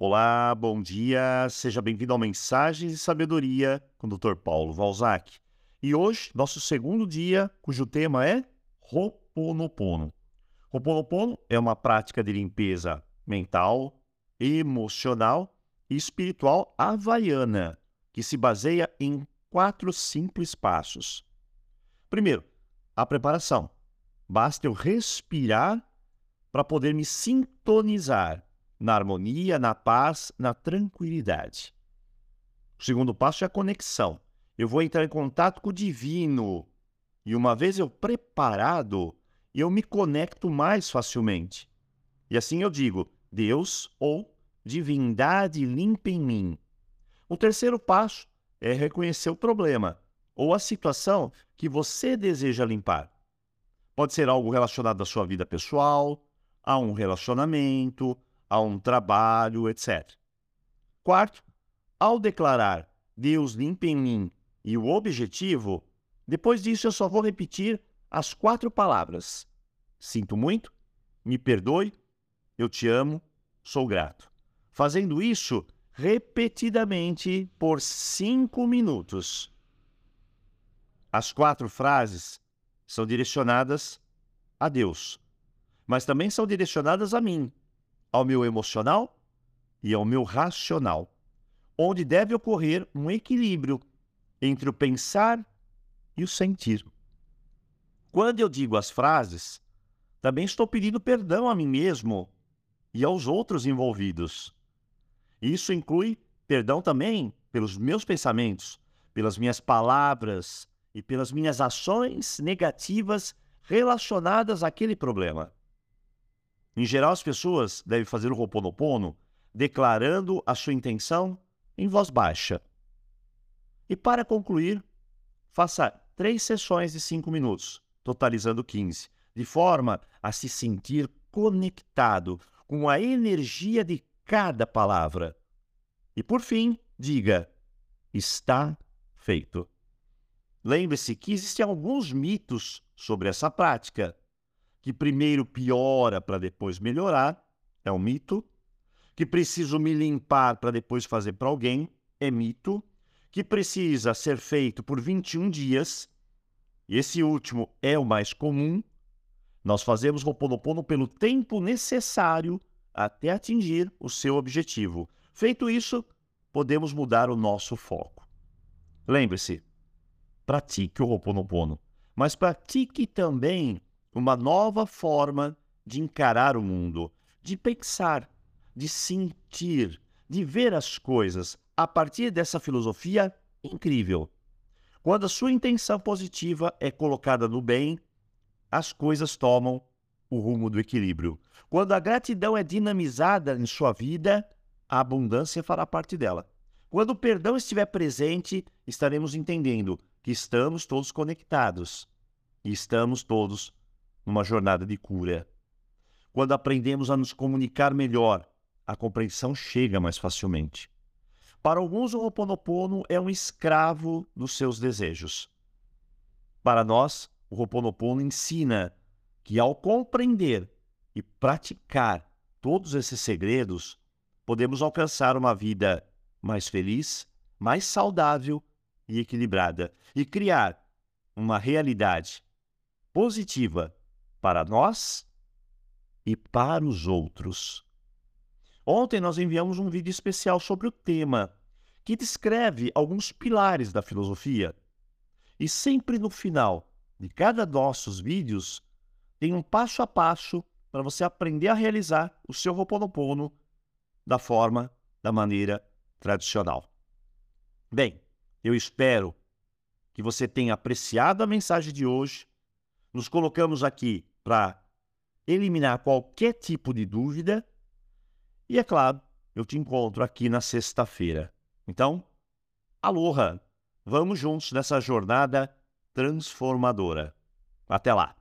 Olá, bom dia, seja bem-vindo ao Mensagens e Sabedoria com o Dr. Paulo Valzac. E hoje, nosso segundo dia, cujo tema é Ho'oponopono. Ho'oponopono é uma prática de limpeza mental, emocional e espiritual havaiana, que se baseia em quatro simples passos. Primeiro, a preparação. Basta eu respirar para poder me sintonizar na harmonia, na paz, na tranquilidade. O segundo passo é a conexão. Eu vou entrar em contato com o divino. E uma vez eu preparado, eu me conecto mais facilmente. E assim eu digo: Deus ou divindade limpa em mim. O terceiro passo é reconhecer o problema ou a situação que você deseja limpar. Pode ser algo relacionado à sua vida pessoal, a um relacionamento, a um trabalho, etc. Quarto, ao declarar Deus limpa em mim e o objetivo, depois disso eu só vou repetir as quatro palavras: Sinto muito, me perdoe, eu te amo, sou grato. Fazendo isso repetidamente por cinco minutos. As quatro frases são direcionadas a Deus, mas também são direcionadas a mim, ao meu emocional e ao meu racional, onde deve ocorrer um equilíbrio entre o pensar e o sentir. Quando eu digo as frases, também estou pedindo perdão a mim mesmo e aos outros envolvidos. Isso inclui perdão também pelos meus pensamentos, pelas minhas palavras e pelas minhas ações negativas relacionadas àquele problema. Em geral, as pessoas devem fazer o Ho'oponopono declarando a sua intenção em voz baixa. E para concluir, faça três sessões de cinco minutos, totalizando 15, de forma a se sentir conectado com a energia de cada palavra. E por fim, diga: está feito. Lembre-se que existem alguns mitos sobre essa prática que primeiro piora para depois melhorar, é um mito. Que preciso me limpar para depois fazer para alguém, é mito. Que precisa ser feito por 21 dias, e esse último é o mais comum. Nós fazemos Ho'oponopono pelo tempo necessário até atingir o seu objetivo. Feito isso, podemos mudar o nosso foco. Lembre-se, pratique o Ho'oponopono, mas pratique também uma nova forma de encarar o mundo, de pensar, de sentir, de ver as coisas a partir dessa filosofia incrível. Quando a sua intenção positiva é colocada no bem, as coisas tomam o rumo do equilíbrio. Quando a gratidão é dinamizada em sua vida, a abundância fará parte dela. Quando o perdão estiver presente, estaremos entendendo que estamos todos conectados e estamos todos numa jornada de cura. Quando aprendemos a nos comunicar melhor, a compreensão chega mais facilmente. Para alguns, o Ho'oponopono é um escravo dos seus desejos. Para nós, o Ho'oponopono ensina que ao compreender e praticar todos esses segredos, podemos alcançar uma vida mais feliz, mais saudável e equilibrada e criar uma realidade positiva para nós e para os outros. Ontem nós enviamos um vídeo especial sobre o tema, que descreve alguns pilares da filosofia. E sempre no final de cada nossos vídeos tem um passo a passo para você aprender a realizar o seu Ho'oponopono da forma, da maneira tradicional. Bem, eu espero que você tenha apreciado a mensagem de hoje. Nos colocamos aqui para eliminar qualquer tipo de dúvida. E é claro, eu te encontro aqui na sexta-feira. Então, aloha! Vamos juntos nessa jornada transformadora. Até lá!